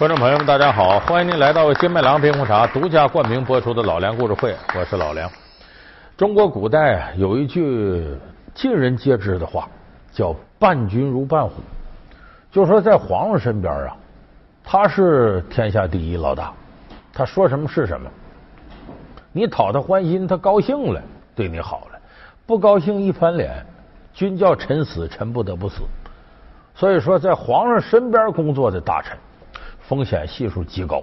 观众朋友们，大家好！欢迎您来到金麦郎冰红茶独家冠名播出的老梁故事会，我是老梁。中国古代有一句尽人皆知的话，叫“伴君如伴虎”，就说在皇上身边啊，他是天下第一老大，他说什么是什么。你讨他欢心，他高兴了，对你好了；不高兴，一翻脸，君叫臣死，臣不得不死。所以说，在皇上身边工作的大臣。风险系数极高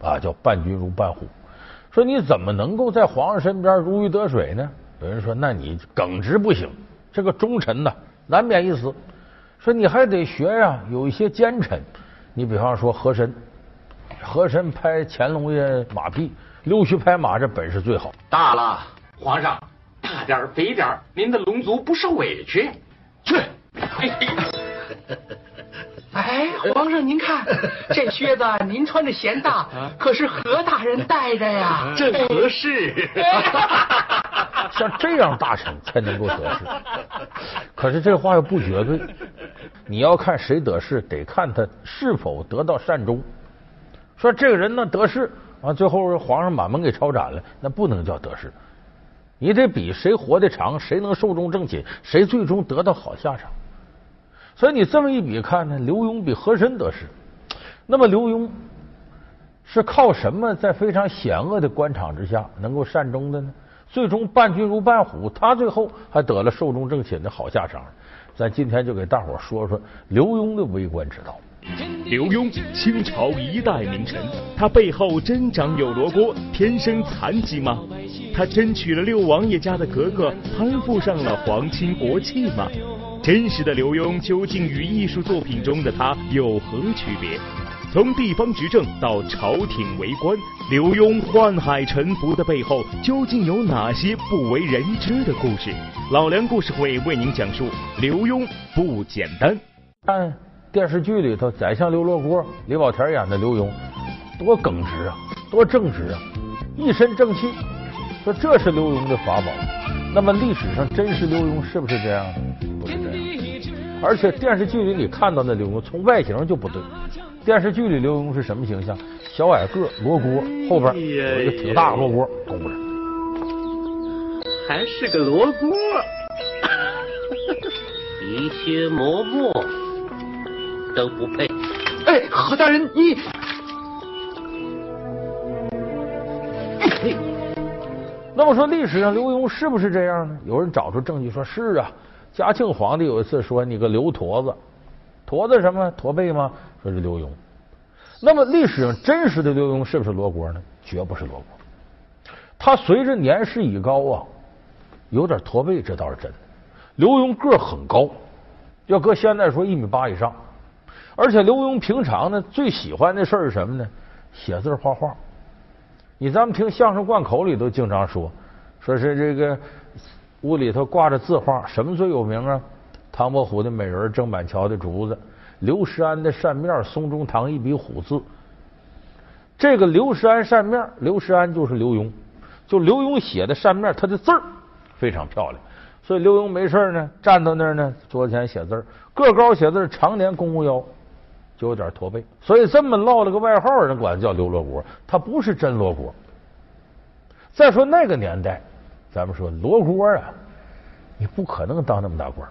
啊，叫伴君如伴虎。说你怎么能够在皇上身边如鱼得水呢？有人说，那你耿直不行，这个忠臣呢难免一死。说你还得学呀，有一些奸臣。你比方说和珅，和珅拍乾隆爷马屁，溜须拍马这本事最好。大了，皇上，大点肥点您的龙族不受委屈。去。哎，皇上您看，这靴子您穿着嫌大，可是何大人戴着呀，正合适。像这样大臣才能够得势。可是这话又不绝对，你要看谁得势，得看他是否得到善终。说这个人呢得势啊，最后皇上把门给抄斩了，那不能叫得势。你得比谁活得长，谁能寿终正寝，谁最终得到好下场。所以你这么一比看呢，刘墉比和珅得势。那么刘墉是靠什么在非常险恶的官场之下能够善终的呢？最终伴君如伴虎，他最后还得了寿终正寝的好下场。咱今天就给大伙说说刘墉的为官之道。刘墉，清朝一代名臣，他背后真长有罗锅，天生残疾吗？他真娶了六王爷家的格格，攀附上了皇亲国戚吗？真实的刘墉究竟与艺术作品中的他有何区别？从地方执政到朝廷为官，刘墉宦海沉浮的背后究竟有哪些不为人知的故事？老梁故事会为您讲述刘墉不简单。看电视剧里头，宰相刘罗锅，李保田演的刘墉，多耿直啊，多正直啊，一身正气。说这是刘墉的法宝。那么历史上真实刘墉是不是这样？而且电视剧里你看到的刘墉，从外形就不对。电视剧里刘墉是什么形象？小矮个罗锅，后边有一个挺大的罗锅拱着，还是个罗锅，一些磨墨都不配。哎，何大人，你。那么说，历史上刘墉是不是这样呢？有人找出证据说是啊。嘉庆皇帝有一次说：“你个刘驼子，驼子什么驼背吗？”说是刘墉。那么历史上真实的刘墉是不是罗锅呢？绝不是罗锅。他随着年事已高啊，有点驼背，这倒是真的。刘墉个很高，要搁现在说一米八以上。而且刘墉平常呢，最喜欢的事儿是什么呢？写字画画。你咱们听相声贯口里都经常说，说是这个屋里头挂着字画，什么最有名啊？唐伯虎的美人，郑板桥的竹子，刘石安的扇面，松中堂一笔虎字。这个刘石安扇面，刘石安就是刘墉，就刘墉写的扇面，他的字儿非常漂亮。所以刘墉没事呢，站到那儿呢，桌子前写字个高写字常年弓弓腰。就有点驼背，所以这么落了个外号，人管他叫刘罗锅。他不是真罗锅。再说那个年代，咱们说罗锅啊，你不可能当那么大官。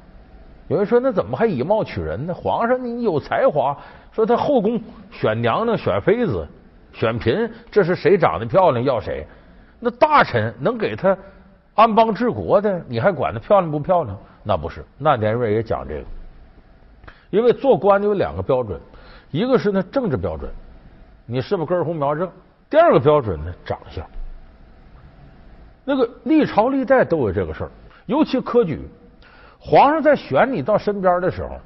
有人说那怎么还以貌取人呢？皇上你有才华，说他后宫选娘娘、选妃子、选嫔，这是谁长得漂亮要谁。那大臣能给他安邦治国的，你还管他漂亮不漂亮？那不是。那年月也讲这个，因为做官的有两个标准。一个是呢政治标准，你是不是根红苗正？第二个标准呢长相。那个历朝历代都有这个事儿，尤其科举，皇上在选你到身边的时候，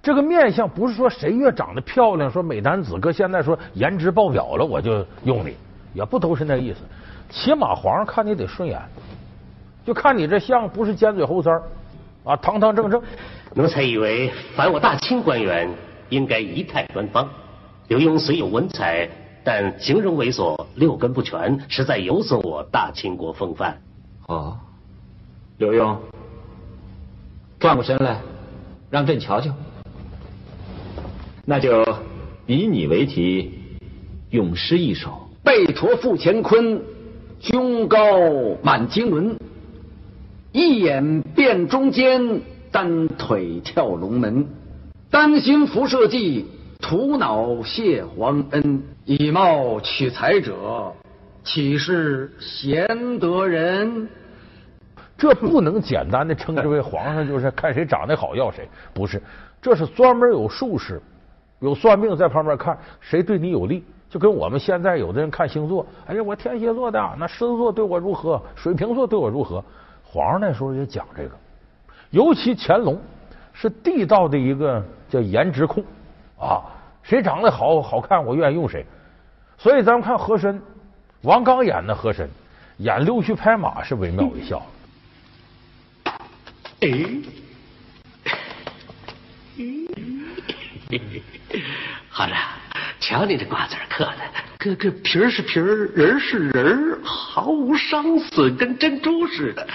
这个面相不是说谁越长得漂亮，说美男子，搁现在说颜值爆表了我就用你，也不都是那意思。起码皇上看你得顺眼，就看你这相不是尖嘴猴腮啊，堂堂正正。奴才以为凡我大清官员。应该仪态端方。刘墉虽有文采，但形容猥琐，六根不全，实在有损我大清国风范。哦，刘墉，转过身来，让朕瞧瞧。那就以你为题，咏诗一首。背驼负乾坤，胸高满经纶，一眼辨中间，单腿跳龙门。丹心辐射剂，图脑谢皇恩。以貌取才者，岂是贤德人？这不能简单的称之为皇上就是看谁长得好要谁，不是，这是专门有术士、有算命在旁边看谁对你有利，就跟我们现在有的人看星座，哎呀，我天蝎座的，那狮子座对我如何，水瓶座对我如何，皇上那时候也讲这个，尤其乾隆是地道的一个叫颜值控啊，谁长得好好看，我愿意用谁，所以咱们看和珅，王刚演的和珅，演溜须拍马是惟妙惟肖。哎，好了，瞧你这瓜子嗑的，个个皮儿是皮儿，人是人，毫无伤损，跟珍珠似的。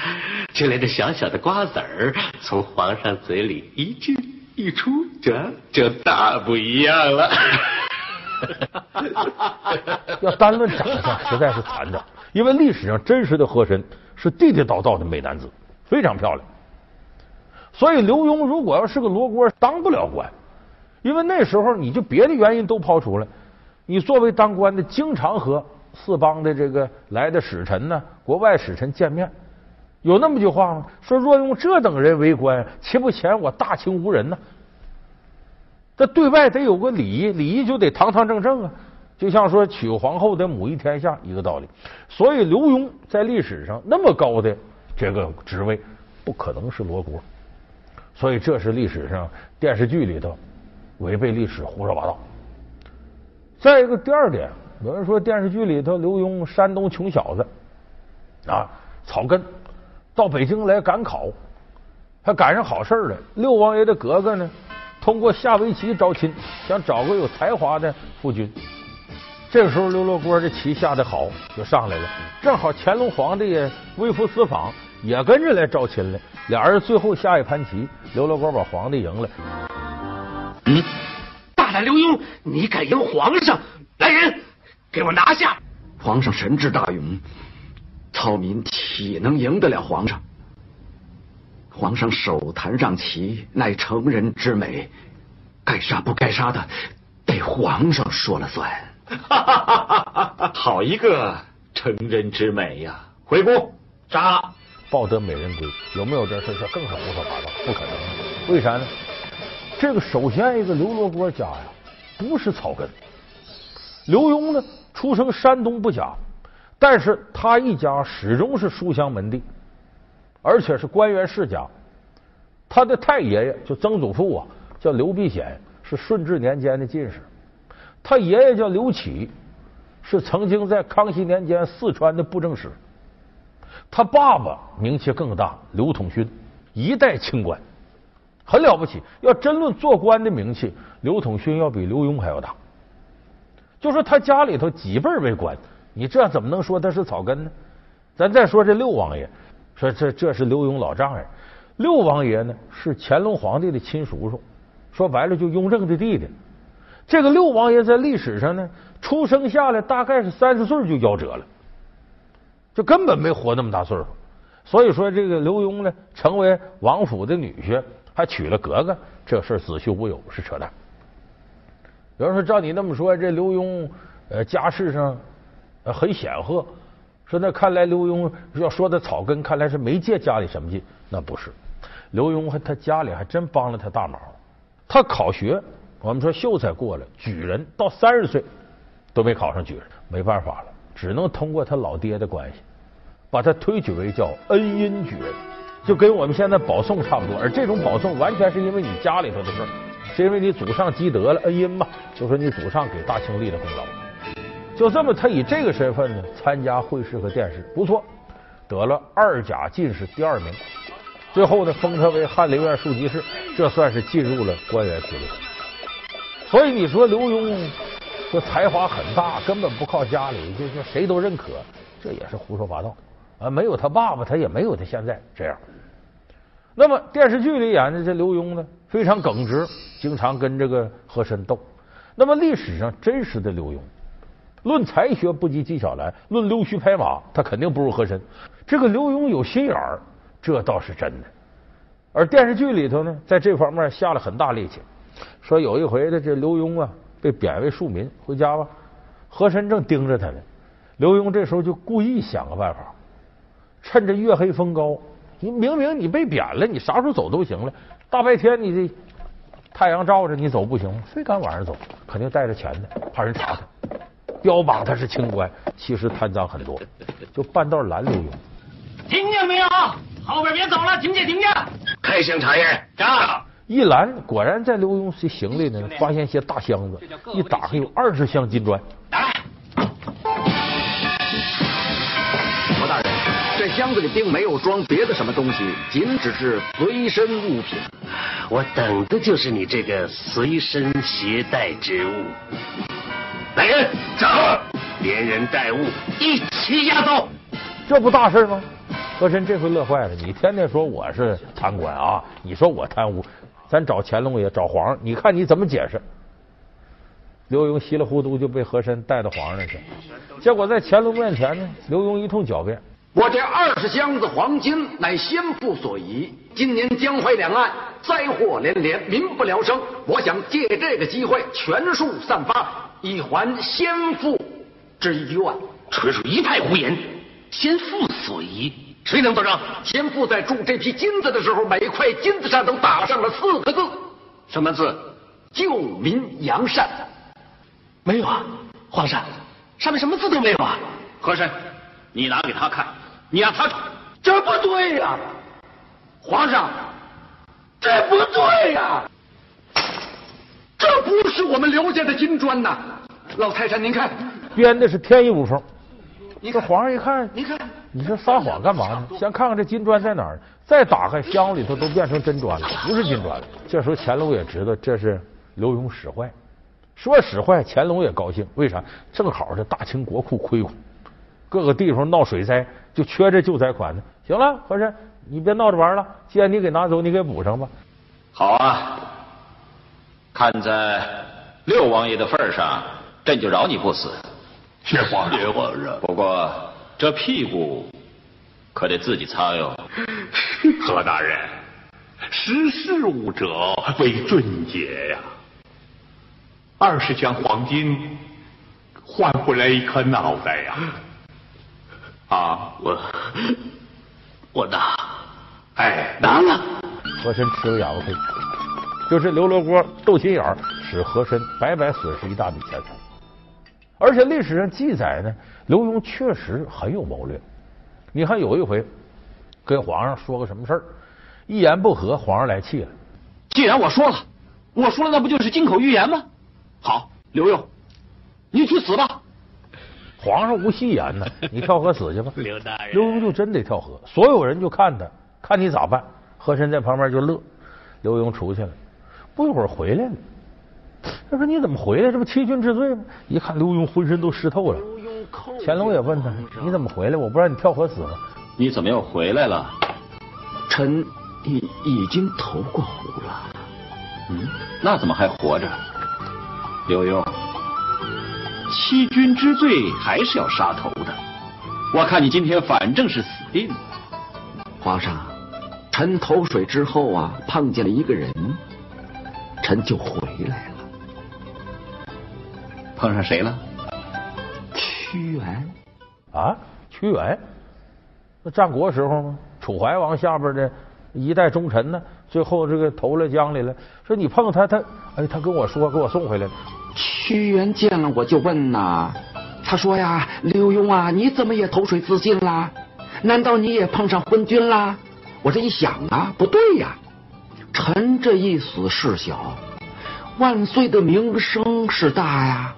就连这小小的瓜子儿，从皇上嘴里一进一出，就就大不一样了。要单论长相，实在是残的，因为历史上真实的和珅是地地道道的美男子，非常漂亮。所以刘墉如果要是个罗锅，当不了官，因为那时候你就别的原因都抛除了，你作为当官的，经常和四邦的这个来的使臣呢，国外使臣见面，有那么句话吗？说若用这等人为官，岂不嫌我大清无人呢？这对外得有个礼仪，礼仪就得堂堂正正啊，就像说娶皇后的母仪天下一个道理。所以刘墉在历史上那么高的这个职位，不可能是罗锅。所以这是历史上电视剧里头违背历史、胡说八道。再一个，第二点，有人说电视剧里头刘墉山东穷小子啊，草根到北京来赶考，还赶上好事了。六王爷的格格呢，通过下围棋招亲，想找个有才华的夫君。这个时候，刘罗锅这棋下的好，就上来了。正好乾隆皇帝微服私访。也跟着来招亲了，俩人最后下一盘棋，刘罗锅把皇帝赢了。嗯，大胆刘墉，你敢赢皇上？来人，给我拿下！皇上神智大勇，草民岂能赢得了皇上？皇上手弹上旗，乃成人之美，该杀不该杀的，得皇上说了算。好一个成人之美呀！回宫杀！抱得美人归，有没有这事？这更是胡说八道，不可能。为啥呢？这个首先一个刘罗锅家呀，不是草根。刘墉呢，出生山东不假，但是他一家始终是书香门第，而且是官员世家。他的太爷爷就曾祖父啊，叫刘必显，是顺治年间的进士。他爷爷叫刘启，是曾经在康熙年间四川的布政使。他爸爸名气更大，刘统勋一代清官，很了不起。要真论做官的名气，刘统勋要比刘墉还要大。就说他家里头几辈为官，你这怎么能说他是草根呢？咱再说这六王爷，说这这是刘墉老丈人。六王爷呢是乾隆皇帝的亲叔叔，说白了就雍正的弟弟。这个六王爷在历史上呢，出生下来大概是三十岁就夭折了。就根本没活那么大岁数，所以说这个刘墉呢，成为王府的女婿，还娶了格格，这事子虚乌有，是扯淡。有人说照你那么说，这刘墉呃家世上很显赫，说那看来刘墉要说的草根，看来是没借家里什么劲，那不是。刘墉还他家里还真帮了他大忙。他考学，我们说秀才过了，举人到三十岁都没考上举人，没办法了。只能通过他老爹的关系，把他推举为叫恩荫举人，就跟我们现在保送差不多。而这种保送完全是因为你家里头的事，是因为你祖上积德了，恩荫嘛，就说你祖上给大清立了功劳。就这么，他以这个身份呢参加会试和殿试，不错，得了二甲进士第二名。最后呢，封他为翰林院庶吉士，这算是进入了官员序列。所以你说刘墉。说才华很大，根本不靠家里，就就谁都认可，这也是胡说八道啊！没有他爸爸，他也没有他现在这样。那么电视剧里演的这刘墉呢，非常耿直，经常跟这个和珅斗。那么历史上真实的刘墉，论才学不及纪晓岚，论溜须拍马，他肯定不如和珅。这个刘墉有心眼儿，这倒是真的。而电视剧里头呢，在这方面下了很大力气。说有一回的这刘墉啊，被贬为庶民，回家吧。和珅正盯着他呢，刘墉这时候就故意想个办法，趁着月黑风高，你明明你被贬了，你啥时候走都行了，大白天你这太阳照着你走不行？非赶晚上走，肯定带着钱的，怕人查他，标榜他是清官，其实贪赃很多，就半道拦刘墉。听见没有？后边别走了，听见听见？开箱查验，站！一拦，果然在刘墉这行李呢，发现一些大箱子，一打开有二十箱金砖。打来！侯大人，这箱子里并没有装别的什么东西，仅只是随身物品。我等的就是你这个随身携带之物。来人，走，连人带物一起押走。这不大事吗？和珅这回乐坏了，你天天说我是贪官啊，你说我贪污。咱找乾隆爷，找皇上，你看你怎么解释？刘墉稀里糊涂就被和珅带到皇上那去，结果在乾隆面前呢，刘墉一通狡辩：“我这二十箱子黄金乃先父所遗，今年江淮两岸灾祸连连，民不聊生，我想借这个机会全数散发，以还先父之冤。”纯属一派胡言！先父所遗。谁能作证？先父在铸这批金子的时候，每块金子上都打上了四个字，什么字？救民扬善。没有啊，皇上，上面什么字都没有啊。和珅，你拿给他看，你让他闯。这不对呀，皇上，这不对呀，这不是我们刘家的金砖呐！老泰山，您看，编的是天衣无缝。这皇上一看，你看。你说撒谎干嘛呢？先看看这金砖在哪儿。再打开箱里头，都变成真砖了，不是金砖了。这时候乾隆也知道这是刘墉使坏，说使坏，乾隆也高兴。为啥？正好这大清国库亏空，各个地方闹水灾，就缺这救灾款呢。行了，和珅，你别闹着玩了。既然你给拿走，你给补上吧。好啊，看在六王爷的份上，朕就饶你不死。谢皇上，谢皇上。不过。这屁股可得自己擦哟，何大人，识事务者为俊杰呀。二十箱黄金换回来一颗脑袋呀！啊，我我拿，哎，拿了。和珅吃了哑巴亏，就是刘罗锅斗心眼儿，使和珅白白损失一大笔钱财。而且历史上记载呢。刘墉确实很有谋略。你看有一回跟皇上说个什么事儿，一言不合，皇上来气了。既然我说了，我说了，那不就是金口玉言吗？好，刘墉，你去死吧！皇上无戏言呢，你跳河死去吧。刘大人，刘墉就真得跳河，所有人就看他，看你咋办。和珅在旁边就乐。刘墉出去了，不一会儿回来了。他说：“你怎么回来？这不欺君之罪吗？”一看刘墉浑身都湿透了。乾隆也问他：“你怎么回来？我不让你跳河死了？你怎么又回来了？”臣已已经投过湖了。嗯，那怎么还活着？刘墉，欺君之罪还是要杀头的。我看你今天反正是死定了。皇上，臣投水之后啊，碰见了一个人，臣就回来了。碰上谁了？屈原啊，屈原，那战国时候吗？楚怀王下边的一代忠臣呢，最后这个投了江里了。说你碰他，他哎，他跟我说，给我送回来了。屈原见了我就问呐，他说呀，刘墉啊，你怎么也投水自尽啦？难道你也碰上昏君啦？我这一想啊，不对呀，臣这一死事小，万岁的名声是大呀。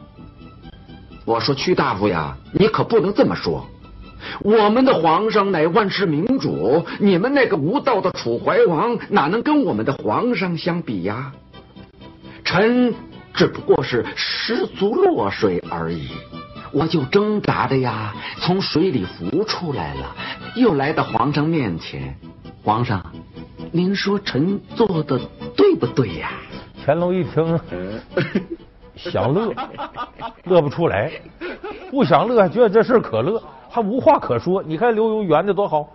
我说屈大夫呀，你可不能这么说。我们的皇上乃万世明主，你们那个无道的楚怀王哪能跟我们的皇上相比呀？臣只不过是失足落水而已，我就挣扎的呀，从水里浮出来了，又来到皇上面前。皇上，您说臣做的对不对呀？乾隆一听，想乐，乐不出来；不想乐，觉得这事可乐，还无话可说。你看刘墉圆的多好，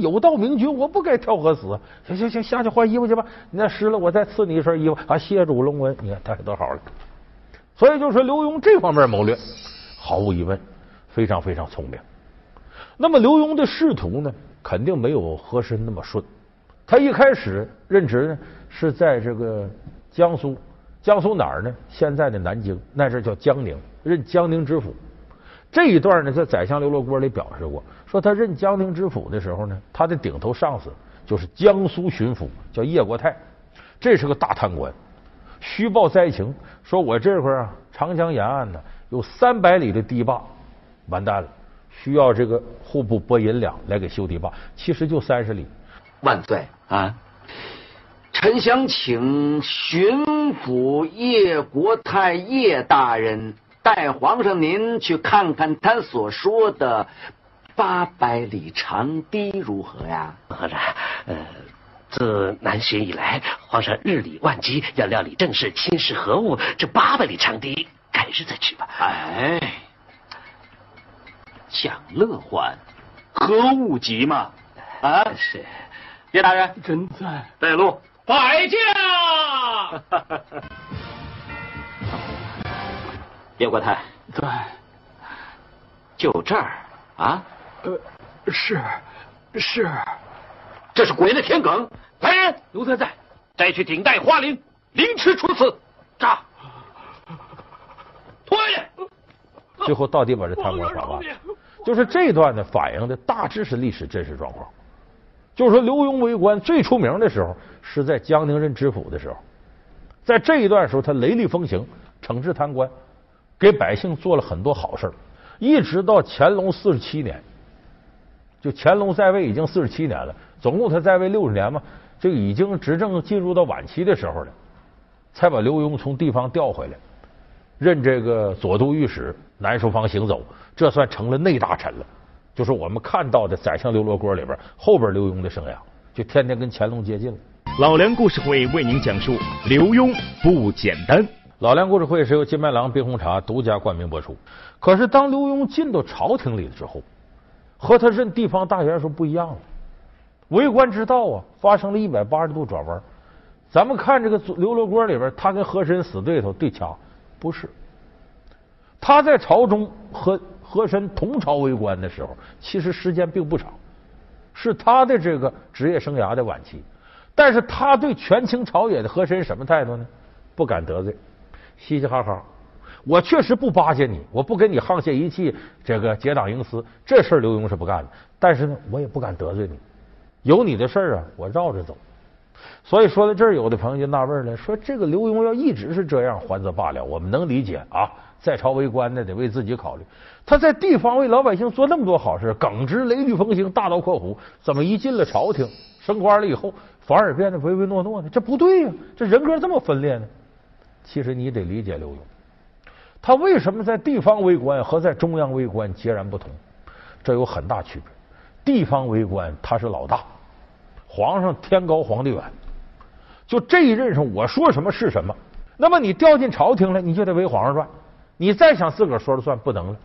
有道明君，我不该跳河死。行行行，下去换衣服去吧。你那湿了，我再赐你一身衣服。啊，谢主隆恩。你看他多好了。所以就说刘墉这方面谋略，毫无疑问非常非常聪明。那么刘墉的仕途呢，肯定没有和珅那么顺。他一开始任职呢，是在这个江苏，江苏哪儿呢？现在的南京，那阵叫江宁，任江宁知府。这一段呢，在《宰相刘罗锅》里表示过，说他任江宁知府的时候呢，他的顶头上司就是江苏巡抚，叫叶国泰，这是个大贪官，虚报灾情，说我这块啊，长江沿岸呢有三百里的堤坝完蛋了，需要这个户部拨银两来给修堤坝，其实就三十里。万岁啊！臣想请巡抚叶国泰叶大人带皇上您去看看他所说的八百里长堤如何呀？皇上，呃，自南巡以来，皇上日理万机，要料理政事、亲事何务，这八百里长堤，改日再去吧。哎，蒋乐欢，何物急嘛？啊，是。叶大人，真在带路，摆驾。叶国泰，在，就这儿啊？呃，是是，这是鬼的田埂！来人，奴才在，带去顶戴花翎，凌迟处死。炸！拖下去。最后到底把这贪官耍了，就是这段呢，反映的大致是历史真实状况。就是说，刘墉为官最出名的时候是在江宁任知府的时候，在这一段时候，他雷厉风行，惩治贪官，给百姓做了很多好事一直到乾隆四十七年，就乾隆在位已经四十七年了，总共他在位六十年嘛，这个已经执政进入到晚期的时候了，才把刘墉从地方调回来，任这个左都御史、南书房行走，这算成了内大臣了。就是我们看到的《宰相刘罗锅》里边后边刘墉的生涯，就天天跟乾隆接近了。老梁故事会为您讲述刘墉不简单。老梁故事会是由金麦郎冰红茶独家冠名播出。可是当刘墉进到朝廷里之后，和他任地方大员时候不一样了。为官之道啊，发生了一百八十度转弯。咱们看这个刘罗锅里边，他跟和珅死对头对掐，不是他在朝中和。和珅同朝为官的时候，其实时间并不长，是他的这个职业生涯的晚期。但是他对权倾朝野的和珅什么态度呢？不敢得罪，嘻嘻哈哈。我确实不巴结你，我不跟你沆瀣一气，这个结党营私，这事刘墉是不干的。但是呢，我也不敢得罪你，有你的事儿啊，我绕着走。所以说到这儿，有的朋友就纳闷了，说这个刘墉要一直是这样，还则罢了，我们能理解啊。在朝为官的得为自己考虑，他在地方为老百姓做那么多好事，耿直雷厉风行，大刀阔斧，怎么一进了朝廷升官了以后，反而变得唯唯诺诺呢？这不对呀，这人格这么分裂呢？其实你得理解刘墉，他为什么在地方为官和在中央为官截然不同？这有很大区别。地方为官他是老大，皇上天高皇帝远，就这一任上我说什么是什么。那么你调进朝廷来，你就得为皇上转。你再想自个儿说了算，不能了。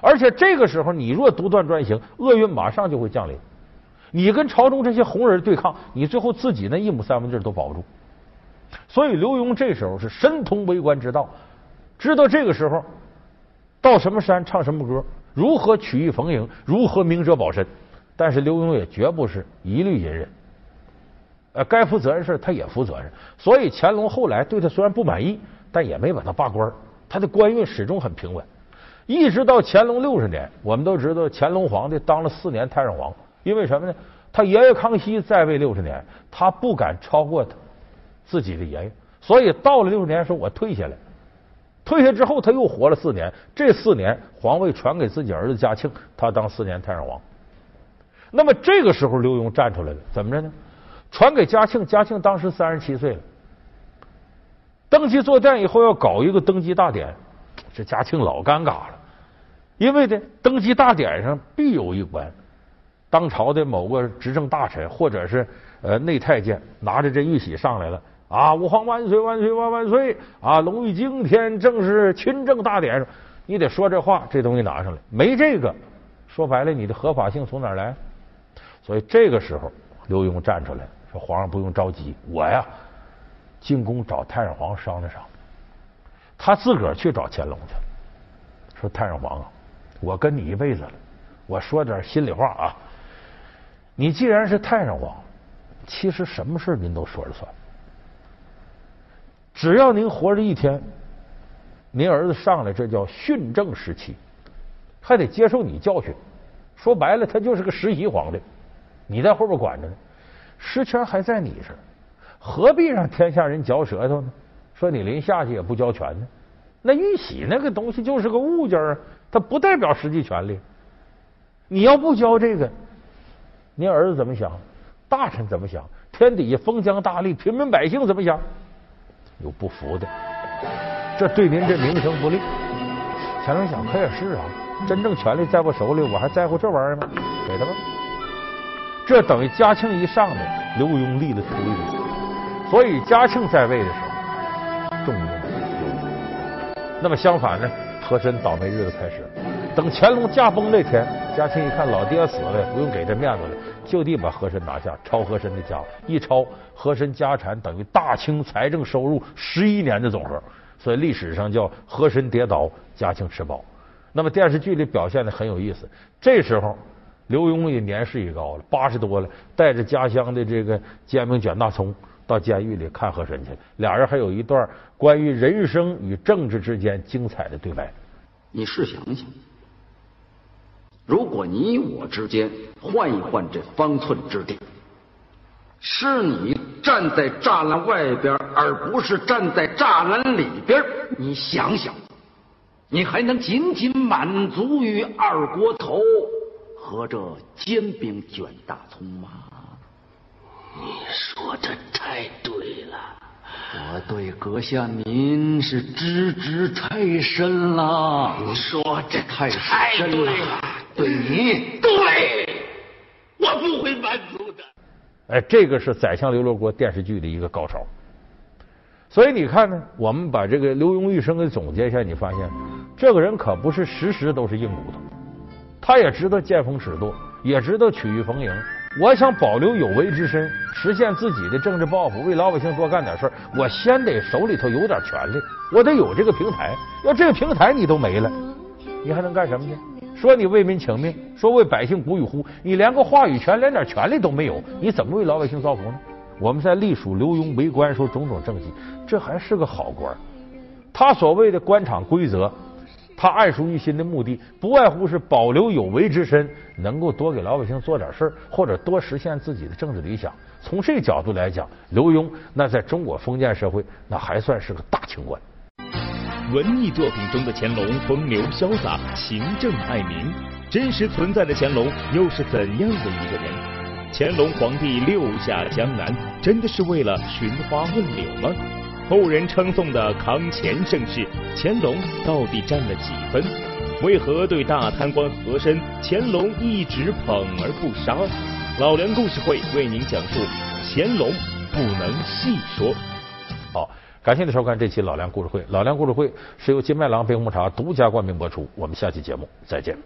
而且这个时候，你若独断专行，厄运马上就会降临。你跟朝中这些红人对抗，你最后自己那一亩三分地都保不住。所以刘墉这时候是深通为官之道，知道这个时候到什么山唱什么歌，如何曲意逢迎，如何明哲保身。但是刘墉也绝不是一律隐忍，呃，该负责任事他也负责任。所以乾隆后来对他虽然不满意，但也没把他罢官。他的官运始终很平稳，一直到乾隆六十年，我们都知道乾隆皇帝当了四年太上皇，因为什么呢？他爷爷康熙在位六十年，他不敢超过他自己的爷爷，所以到了六十年时候我退下来，退下之后他又活了四年，这四年皇位传给自己儿子嘉庆，他当四年太上皇。那么这个时候刘墉站出来了，怎么着呢？传给嘉庆，嘉庆当时三十七岁了。登基坐殿以后要搞一个登基大典，这嘉庆老尴尬了，因为呢，登基大典上必有一关，当朝的某个执政大臣或者是呃内太监拿着这玉玺上来了，啊，吾皇万岁万岁万万岁！啊，龙玉惊天，正是亲政大典上。你得说这话，这东西拿上来，没这个，说白了，你的合法性从哪来？所以这个时候，刘墉站出来说：“皇上不用着急，我呀，进宫找太上皇商量商量。”他自个儿去找乾隆去，说：“太上皇啊，我跟你一辈子了，我说点心里话啊。你既然是太上皇，其实什么事您都说了算。只要您活着一天。”您儿子上来，这叫训政时期，还得接受你教训。说白了，他就是个实习皇帝，你在后边管着呢，实权还在你这儿，何必让天下人嚼舌头呢？说你临下去也不交权呢？那玉玺那个东西就是个物件啊，它不代表实际权利。你要不交这个，您儿子怎么想？大臣怎么想？天底下封疆大吏、平民百姓怎么想？有不服的。这对您这名声不利。乾隆想，可也是啊，真正权力在我手里，我还在乎这玩意儿吗？给他吧。这等于嘉庆一上来，刘墉立了推子，所以嘉庆在位的时候重用刘墉。那么相反呢，和珅倒霉日子开始。等乾隆驾崩那天，嘉庆一看老爹死了，不用给这面子了，就地把和珅拿下，抄和珅的家，一抄和珅家产等于大清财政收入十一年的总和。所以历史上叫和珅跌倒，嘉庆吃饱。那么电视剧里表现的很有意思。这时候刘墉也年事已高了，八十多了，带着家乡的这个煎饼卷大葱到监狱里看和珅去了。俩人还有一段关于人生与政治之间精彩的对白。你试想想，如果你我之间换一换这方寸之地。是你站在栅栏外边，而不是站在栅栏里边。你想想，你还能仅仅满足于二锅头和这煎饼卷大葱吗？你说的太对了，我对阁下您是知之太深了。你说这太太深了，对你对，我不会满足的。哎，这个是《宰相刘罗锅》电视剧的一个高潮。所以你看呢，我们把这个刘墉一生给总结一下，你发现这个人可不是时时都是硬骨头，他也知道见风使舵，也知道曲意逢迎。我想保留有为之身，实现自己的政治抱负，为老百姓多干点事儿，我先得手里头有点权利，我得有这个平台。要这个平台你都没了，你还能干什么去？说你为民请命，说为百姓鼓与呼，你连个话语权、连点权利都没有，你怎么为老百姓造福呢？我们在隶属刘墉为官时候种种政绩，这还是个好官。他所谓的官场规则，他暗熟于心的目的，不外乎是保留有为之身，能够多给老百姓做点事儿，或者多实现自己的政治理想。从这个角度来讲，刘墉那在中国封建社会，那还算是个大清官。文艺作品中的乾隆风流潇洒、勤政爱民，真实存在的乾隆又是怎样的一个人？乾隆皇帝六下江南，真的是为了寻花问柳吗？后人称颂的康乾盛世，乾隆到底占了几分？为何对大贪官和珅，乾隆一直捧而不杀？老梁故事会为您讲述乾隆不能细说。好。感谢您收看这期老梁故事会。老梁故事会是由金麦郎冰红茶独家冠名播出。我们下期节目再见。